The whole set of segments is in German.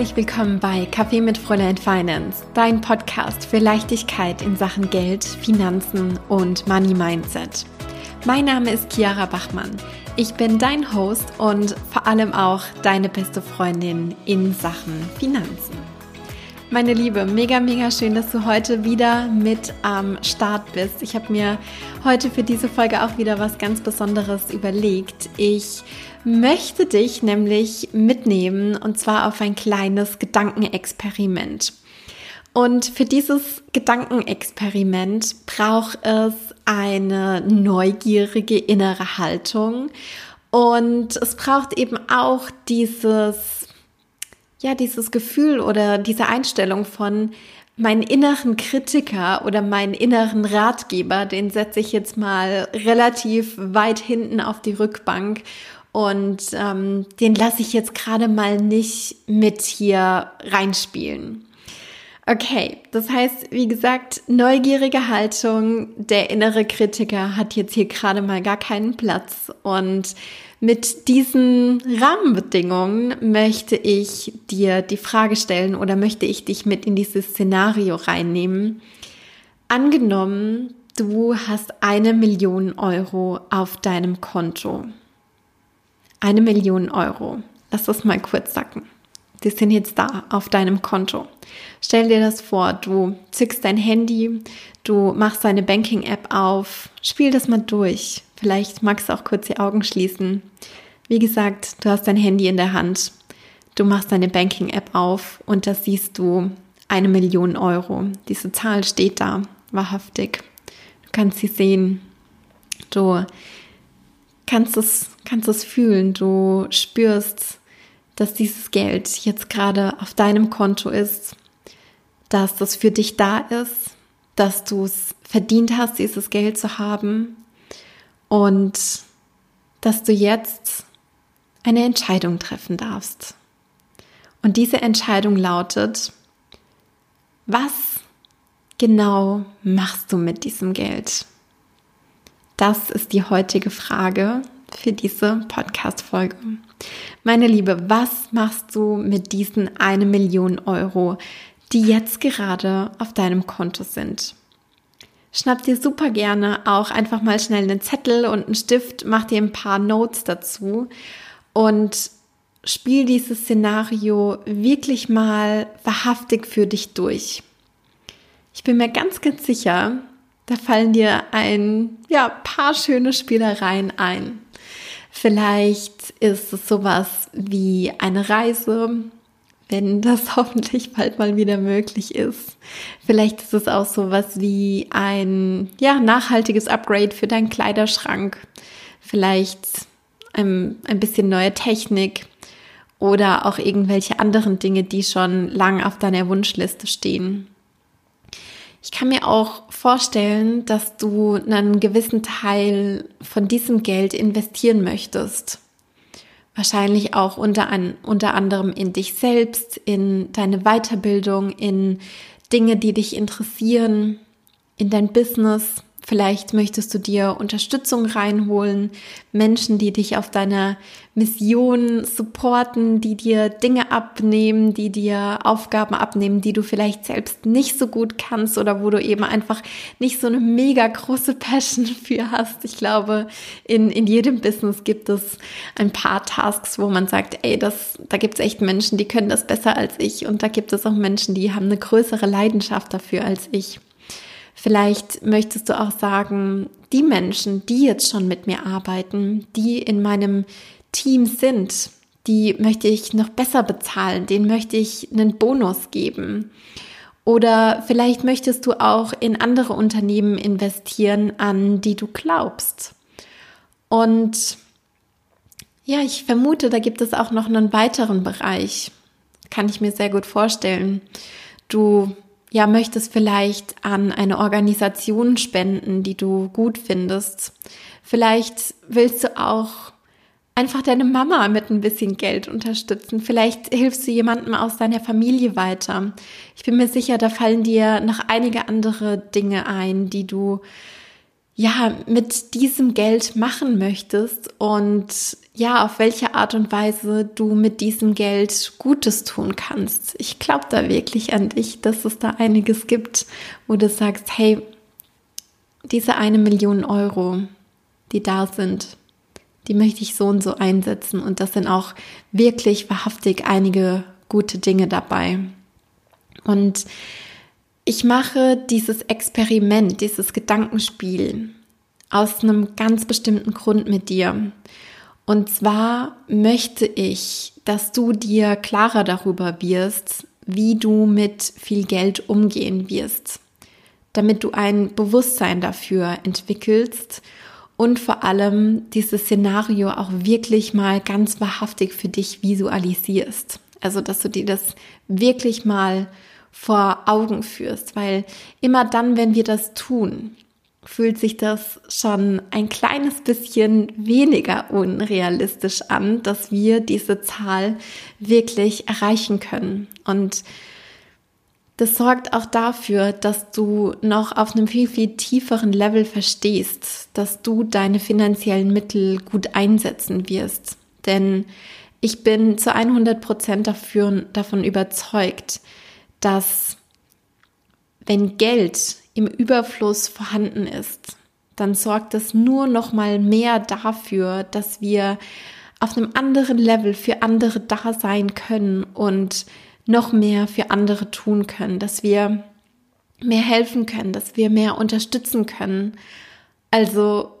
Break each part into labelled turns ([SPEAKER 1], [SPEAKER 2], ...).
[SPEAKER 1] Herzlich willkommen bei Kaffee mit Fräulein Finance, dein Podcast für Leichtigkeit in Sachen Geld, Finanzen und Money Mindset. Mein Name ist Chiara Bachmann. Ich bin dein Host und vor allem auch deine beste Freundin in Sachen Finanzen. Meine Liebe, mega, mega schön, dass du heute wieder mit am Start bist. Ich habe mir heute für diese Folge auch wieder was ganz Besonderes überlegt. Ich möchte dich nämlich mitnehmen und zwar auf ein kleines Gedankenexperiment. Und für dieses Gedankenexperiment braucht es eine neugierige innere Haltung und es braucht eben auch dieses ja, dieses Gefühl oder diese Einstellung von meinen inneren Kritiker oder meinen inneren Ratgeber, den setze ich jetzt mal relativ weit hinten auf die Rückbank und ähm, den lasse ich jetzt gerade mal nicht mit hier reinspielen. Okay, das heißt, wie gesagt, neugierige Haltung, der innere Kritiker hat jetzt hier gerade mal gar keinen Platz und mit diesen Rahmenbedingungen möchte ich dir die Frage stellen oder möchte ich dich mit in dieses Szenario reinnehmen. Angenommen, du hast eine Million Euro auf deinem Konto. Eine Million Euro. Lass das mal kurz sacken. Die sind jetzt da auf deinem Konto. Stell dir das vor, du zückst dein Handy, du machst deine Banking-App auf, spiel das mal durch. Vielleicht magst du auch kurz die Augen schließen. Wie gesagt, du hast dein Handy in der Hand, du machst deine Banking-App auf und da siehst du eine Million Euro. Diese Zahl steht da, wahrhaftig. Du kannst sie sehen. Du kannst es, kannst es fühlen. Du spürst, dass dieses Geld jetzt gerade auf deinem Konto ist, dass das für dich da ist, dass du es verdient hast, dieses Geld zu haben und dass du jetzt eine Entscheidung treffen darfst. Und diese Entscheidung lautet, was genau machst du mit diesem Geld? Das ist die heutige Frage für diese Podcast-Folge. Meine Liebe, was machst du mit diesen eine Million Euro, die jetzt gerade auf deinem Konto sind? Schnapp dir super gerne auch einfach mal schnell einen Zettel und einen Stift, mach dir ein paar Notes dazu und spiel dieses Szenario wirklich mal wahrhaftig für dich durch. Ich bin mir ganz, ganz sicher, da fallen dir ein ja, paar schöne Spielereien ein. Vielleicht ist es sowas wie eine Reise, wenn das hoffentlich bald mal wieder möglich ist. Vielleicht ist es auch sowas wie ein ja, nachhaltiges Upgrade für deinen Kleiderschrank. Vielleicht ein, ein bisschen neue Technik oder auch irgendwelche anderen Dinge, die schon lang auf deiner Wunschliste stehen. Ich kann mir auch vorstellen, dass du einen gewissen Teil von diesem Geld investieren möchtest. Wahrscheinlich auch unter, an, unter anderem in dich selbst, in deine Weiterbildung, in Dinge, die dich interessieren, in dein Business, Vielleicht möchtest du dir Unterstützung reinholen, Menschen, die dich auf deiner Mission supporten, die dir Dinge abnehmen, die dir Aufgaben abnehmen, die du vielleicht selbst nicht so gut kannst oder wo du eben einfach nicht so eine mega große Passion für hast. Ich glaube, in, in jedem Business gibt es ein paar Tasks, wo man sagt, ey, das, da gibt es echt Menschen, die können das besser als ich und da gibt es auch Menschen, die haben eine größere Leidenschaft dafür als ich. Vielleicht möchtest du auch sagen, die Menschen, die jetzt schon mit mir arbeiten, die in meinem Team sind, die möchte ich noch besser bezahlen, denen möchte ich einen Bonus geben. Oder vielleicht möchtest du auch in andere Unternehmen investieren, an die du glaubst. Und ja, ich vermute, da gibt es auch noch einen weiteren Bereich. Kann ich mir sehr gut vorstellen. Du ja, möchtest vielleicht an eine Organisation spenden, die du gut findest. Vielleicht willst du auch einfach deine Mama mit ein bisschen Geld unterstützen. Vielleicht hilfst du jemandem aus deiner Familie weiter. Ich bin mir sicher, da fallen dir noch einige andere Dinge ein, die du ja, mit diesem Geld machen möchtest und ja, auf welche Art und Weise du mit diesem Geld Gutes tun kannst. Ich glaube da wirklich an dich, dass es da einiges gibt, wo du sagst, hey, diese eine Million Euro, die da sind, die möchte ich so und so einsetzen. Und das sind auch wirklich wahrhaftig einige gute Dinge dabei. Und ich mache dieses Experiment, dieses Gedankenspiel aus einem ganz bestimmten Grund mit dir. Und zwar möchte ich, dass du dir klarer darüber wirst, wie du mit viel Geld umgehen wirst, damit du ein Bewusstsein dafür entwickelst und vor allem dieses Szenario auch wirklich mal ganz wahrhaftig für dich visualisierst. Also, dass du dir das wirklich mal vor Augen führst, weil immer dann, wenn wir das tun, fühlt sich das schon ein kleines bisschen weniger unrealistisch an, dass wir diese Zahl wirklich erreichen können. Und das sorgt auch dafür, dass du noch auf einem viel, viel tieferen Level verstehst, dass du deine finanziellen Mittel gut einsetzen wirst. Denn ich bin zu 100 Prozent davon überzeugt, dass wenn Geld im Überfluss vorhanden ist, dann sorgt das nur noch mal mehr dafür, dass wir auf einem anderen Level für andere da sein können und noch mehr für andere tun können, dass wir mehr helfen können, dass wir mehr unterstützen können. Also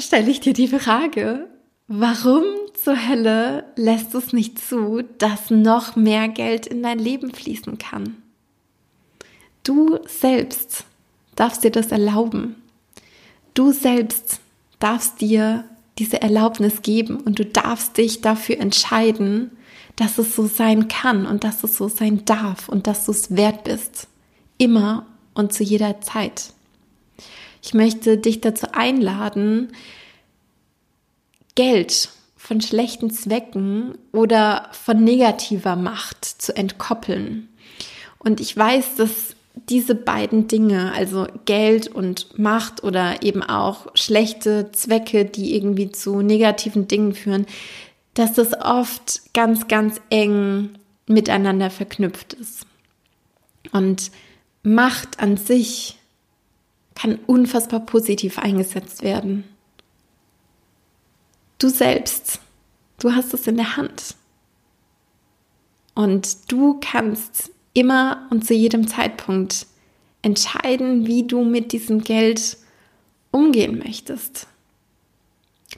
[SPEAKER 1] stelle ich dir die Frage, warum zur Hölle lässt es nicht zu, dass noch mehr Geld in dein Leben fließen kann? Du selbst darfst dir das erlauben. Du selbst darfst dir diese Erlaubnis geben und du darfst dich dafür entscheiden, dass es so sein kann und dass es so sein darf und dass du es wert bist. Immer und zu jeder Zeit. Ich möchte dich dazu einladen, Geld von schlechten Zwecken oder von negativer Macht zu entkoppeln. Und ich weiß, dass diese beiden Dinge, also Geld und Macht oder eben auch schlechte Zwecke, die irgendwie zu negativen Dingen führen, dass das oft ganz, ganz eng miteinander verknüpft ist. Und Macht an sich kann unfassbar positiv eingesetzt werden. Du selbst, du hast es in der Hand. Und du kannst immer und zu jedem Zeitpunkt entscheiden, wie du mit diesem Geld umgehen möchtest.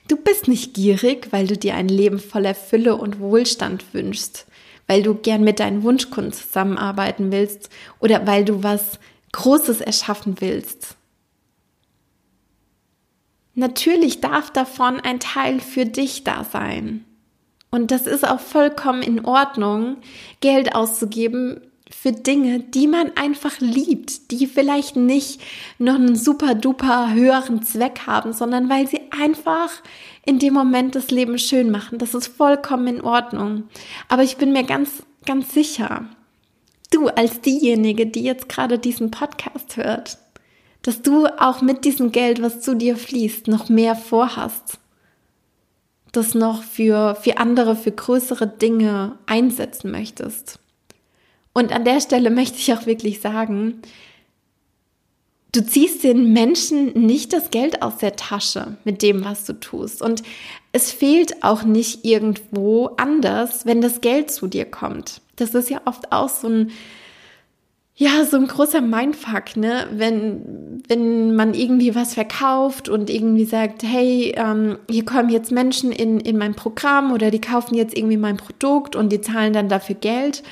[SPEAKER 1] Du bist nicht gierig, weil du dir ein Leben voller Fülle und Wohlstand wünschst, weil du gern mit deinen Wunschkunden zusammenarbeiten willst oder weil du was Großes erschaffen willst. Natürlich darf davon ein Teil für dich da sein. Und das ist auch vollkommen in Ordnung, Geld auszugeben für Dinge, die man einfach liebt, die vielleicht nicht noch einen super duper höheren Zweck haben, sondern weil sie einfach in dem Moment das Leben schön machen. Das ist vollkommen in Ordnung. Aber ich bin mir ganz, ganz sicher, du als diejenige, die jetzt gerade diesen Podcast hört, dass du auch mit diesem Geld, was zu dir fließt, noch mehr vorhast. Das noch für, für andere, für größere Dinge einsetzen möchtest. Und an der Stelle möchte ich auch wirklich sagen, du ziehst den Menschen nicht das Geld aus der Tasche mit dem, was du tust. Und es fehlt auch nicht irgendwo anders, wenn das Geld zu dir kommt. Das ist ja oft auch so ein, ja, so ein großer Mindfuck, ne? Wenn, wenn man irgendwie was verkauft und irgendwie sagt, hey, ähm, hier kommen jetzt Menschen in, in mein Programm oder die kaufen jetzt irgendwie mein Produkt und die zahlen dann dafür Geld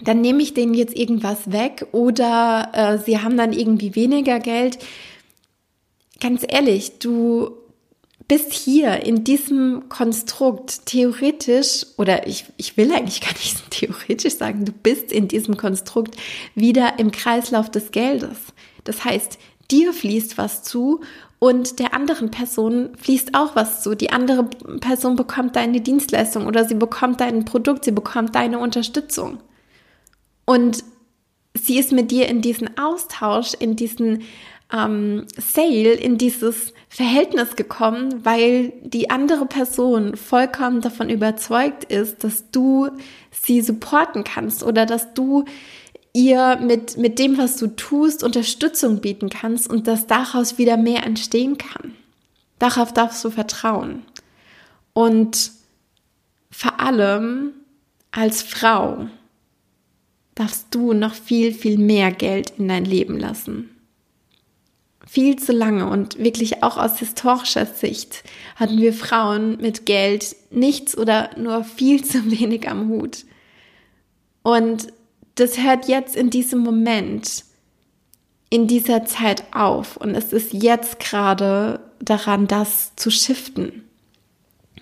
[SPEAKER 1] dann nehme ich denen jetzt irgendwas weg oder äh, sie haben dann irgendwie weniger Geld. Ganz ehrlich, du bist hier in diesem Konstrukt theoretisch, oder ich, ich will eigentlich gar nicht theoretisch sagen, du bist in diesem Konstrukt wieder im Kreislauf des Geldes. Das heißt, dir fließt was zu und der anderen Person fließt auch was zu. Die andere Person bekommt deine Dienstleistung oder sie bekommt dein Produkt, sie bekommt deine Unterstützung. Und sie ist mit dir in diesen Austausch, in diesen ähm, Sale in dieses Verhältnis gekommen, weil die andere Person vollkommen davon überzeugt ist, dass du sie supporten kannst oder dass du ihr mit, mit dem, was du tust, Unterstützung bieten kannst und dass daraus wieder mehr entstehen kann. Darauf darfst du vertrauen. Und vor allem als Frau darfst du noch viel, viel mehr Geld in dein Leben lassen. Viel zu lange und wirklich auch aus historischer Sicht hatten wir Frauen mit Geld nichts oder nur viel zu wenig am Hut. Und das hört jetzt in diesem Moment, in dieser Zeit auf. Und es ist jetzt gerade daran, das zu shiften.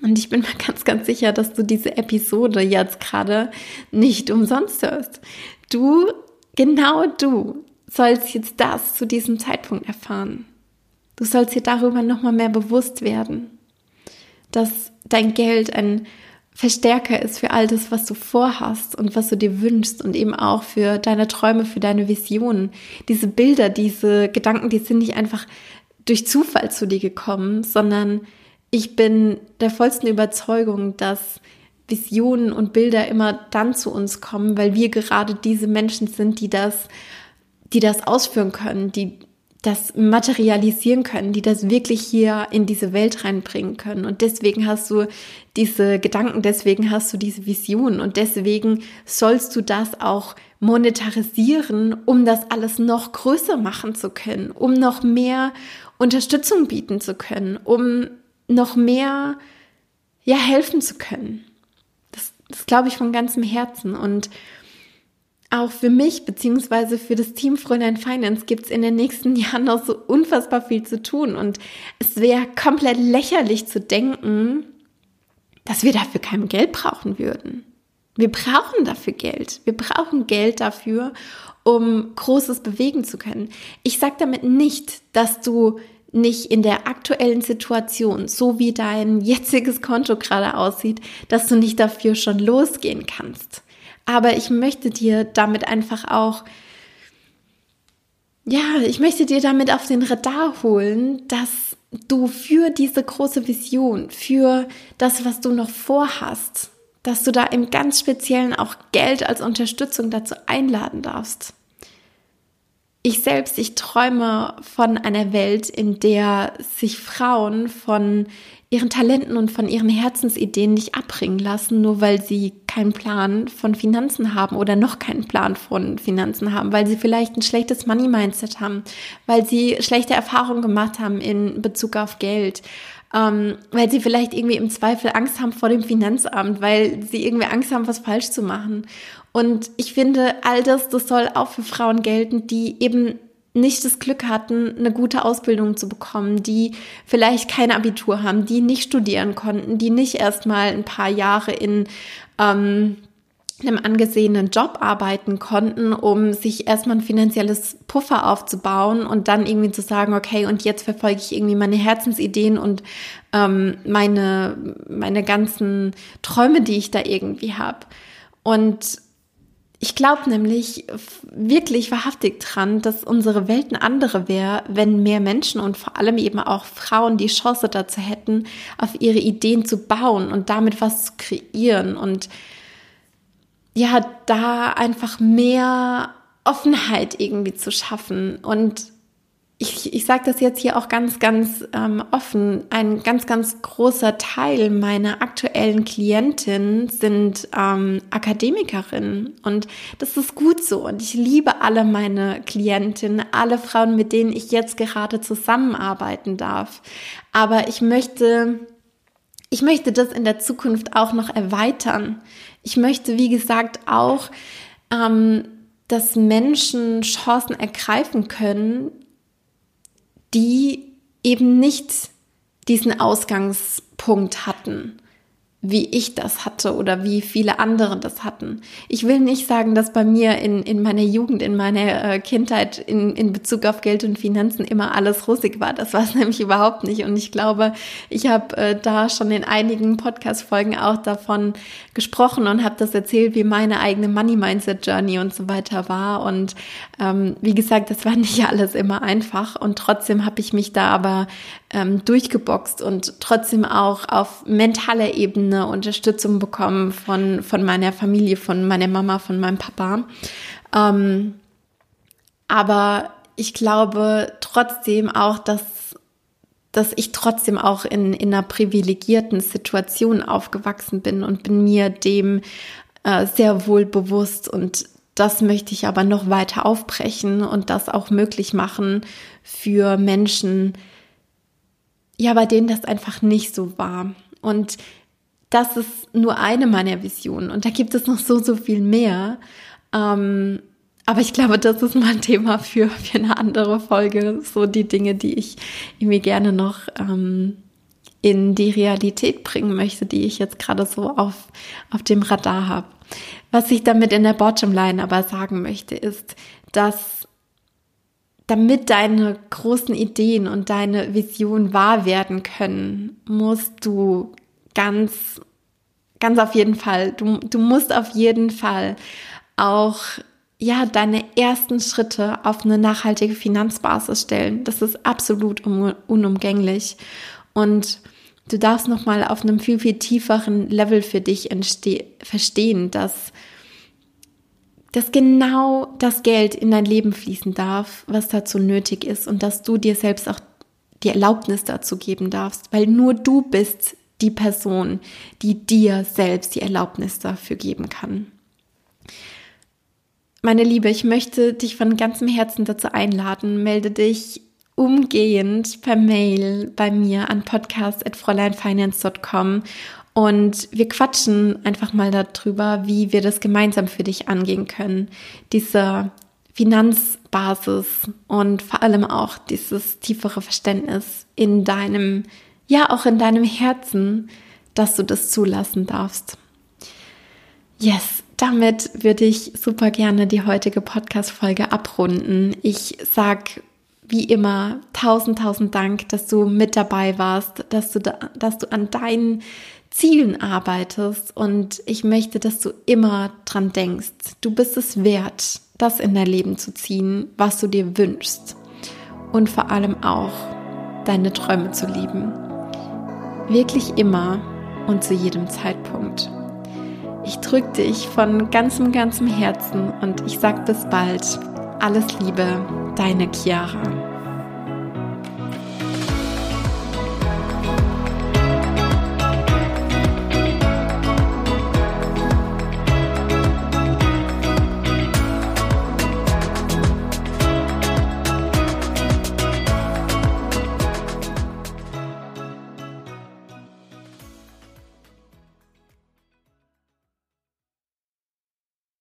[SPEAKER 1] Und ich bin mir ganz, ganz sicher, dass du diese Episode jetzt gerade nicht umsonst hörst. Du, genau du, sollst jetzt das zu diesem Zeitpunkt erfahren. Du sollst dir darüber nochmal mehr bewusst werden, dass dein Geld ein Verstärker ist für all das, was du vorhast und was du dir wünschst und eben auch für deine Träume, für deine Visionen. Diese Bilder, diese Gedanken, die sind nicht einfach durch Zufall zu dir gekommen, sondern ich bin der vollsten Überzeugung, dass Visionen und Bilder immer dann zu uns kommen, weil wir gerade diese Menschen sind, die das, die das ausführen können, die das materialisieren können, die das wirklich hier in diese Welt reinbringen können. Und deswegen hast du diese Gedanken, deswegen hast du diese Vision und deswegen sollst du das auch monetarisieren, um das alles noch größer machen zu können, um noch mehr Unterstützung bieten zu können, um noch mehr ja helfen zu können. Das, das glaube ich von ganzem Herzen und auch für mich beziehungsweise für das Team Fräulein Finance gibt es in den nächsten Jahren noch so unfassbar viel zu tun. Und es wäre komplett lächerlich zu denken, dass wir dafür kein Geld brauchen würden. Wir brauchen dafür Geld. Wir brauchen Geld dafür, um Großes bewegen zu können. Ich sage damit nicht, dass du nicht in der aktuellen Situation, so wie dein jetziges Konto gerade aussieht, dass du nicht dafür schon losgehen kannst. Aber ich möchte dir damit einfach auch, ja, ich möchte dir damit auf den Radar holen, dass du für diese große Vision, für das, was du noch vorhast, dass du da im ganz Speziellen auch Geld als Unterstützung dazu einladen darfst ich selbst, ich träume von einer Welt, in der sich Frauen von ihren Talenten und von ihren Herzensideen nicht abbringen lassen, nur weil sie keinen Plan von Finanzen haben oder noch keinen Plan von Finanzen haben, weil sie vielleicht ein schlechtes Money-Mindset haben, weil sie schlechte Erfahrungen gemacht haben in Bezug auf Geld, ähm, weil sie vielleicht irgendwie im Zweifel Angst haben vor dem Finanzamt, weil sie irgendwie Angst haben, was falsch zu machen. Und ich finde, all das, das soll auch für Frauen gelten, die eben nicht das Glück hatten, eine gute Ausbildung zu bekommen, die vielleicht kein Abitur haben, die nicht studieren konnten, die nicht erst mal ein paar Jahre in ähm, einem angesehenen Job arbeiten konnten, um sich erstmal ein finanzielles Puffer aufzubauen und dann irgendwie zu sagen, okay, und jetzt verfolge ich irgendwie meine Herzensideen und ähm, meine, meine ganzen Träume, die ich da irgendwie habe. Und ich glaube nämlich wirklich wahrhaftig dran, dass unsere Welt eine andere wäre, wenn mehr Menschen und vor allem eben auch Frauen die Chance dazu hätten, auf ihre Ideen zu bauen und damit was zu kreieren und ja, da einfach mehr Offenheit irgendwie zu schaffen. Und ich, ich sage das jetzt hier auch ganz, ganz ähm, offen. Ein ganz, ganz großer Teil meiner aktuellen Klientinnen sind ähm, Akademikerinnen. Und das ist gut so. Und ich liebe alle meine Klientinnen, alle Frauen, mit denen ich jetzt gerade zusammenarbeiten darf. Aber ich möchte ich möchte das in der Zukunft auch noch erweitern. Ich möchte, wie gesagt, auch, ähm, dass Menschen Chancen ergreifen können, die eben nicht diesen Ausgangspunkt hatten, wie ich das hatte oder wie viele andere das hatten. Ich will nicht sagen, dass bei mir in, in meiner Jugend, in meiner äh, Kindheit in, in Bezug auf Geld und Finanzen immer alles rosig war. Das war es nämlich überhaupt nicht. Und ich glaube, ich habe äh, da schon in einigen Podcast-Folgen auch davon gesprochen und habe das erzählt, wie meine eigene Money Mindset Journey und so weiter war. Und ähm, wie gesagt, das war nicht alles immer einfach. Und trotzdem habe ich mich da aber ähm, durchgeboxt und trotzdem auch auf mentaler Ebene Unterstützung bekommen von, von meiner Familie, von meiner Mama, von meinem Papa. Ähm, aber ich glaube trotzdem auch, dass dass ich trotzdem auch in, in einer privilegierten Situation aufgewachsen bin und bin mir dem äh, sehr wohl bewusst und das möchte ich aber noch weiter aufbrechen und das auch möglich machen für Menschen, ja, bei denen das einfach nicht so war. Und das ist nur eine meiner Visionen. Und da gibt es noch so, so viel mehr. Ähm, aber ich glaube, das ist mal ein Thema für, für eine andere Folge. So die Dinge, die ich irgendwie gerne noch ähm, in die Realität bringen möchte, die ich jetzt gerade so auf, auf dem Radar habe. Was ich damit in der Bottomline aber sagen möchte, ist, dass damit deine großen Ideen und deine Vision wahr werden können, musst du ganz, ganz auf jeden Fall, du, du musst auf jeden Fall auch ja, deine ersten Schritte auf eine nachhaltige Finanzbasis stellen. Das ist absolut unumgänglich. Und du darfst nochmal auf einem viel, viel tieferen Level für dich verstehen, dass dass genau das Geld in dein Leben fließen darf, was dazu nötig ist und dass du dir selbst auch die Erlaubnis dazu geben darfst, weil nur du bist die Person, die dir selbst die Erlaubnis dafür geben kann. Meine Liebe, ich möchte dich von ganzem Herzen dazu einladen, melde dich umgehend per Mail bei mir an podcast.fräuleinfinance.com und wir quatschen einfach mal darüber, wie wir das gemeinsam für dich angehen können. Diese Finanzbasis und vor allem auch dieses tiefere Verständnis in deinem, ja auch in deinem Herzen, dass du das zulassen darfst. Yes, damit würde ich super gerne die heutige Podcast-Folge abrunden. Ich sag wie immer tausend, tausend Dank, dass du mit dabei warst, dass du, da, dass du an deinen Zielen arbeitest und ich möchte, dass du immer dran denkst. Du bist es wert, das in dein Leben zu ziehen, was du dir wünschst und vor allem auch deine Träume zu lieben. Wirklich immer und zu jedem Zeitpunkt. Ich drücke dich von ganzem, ganzem Herzen und ich sag bis bald. Alles Liebe, deine Chiara.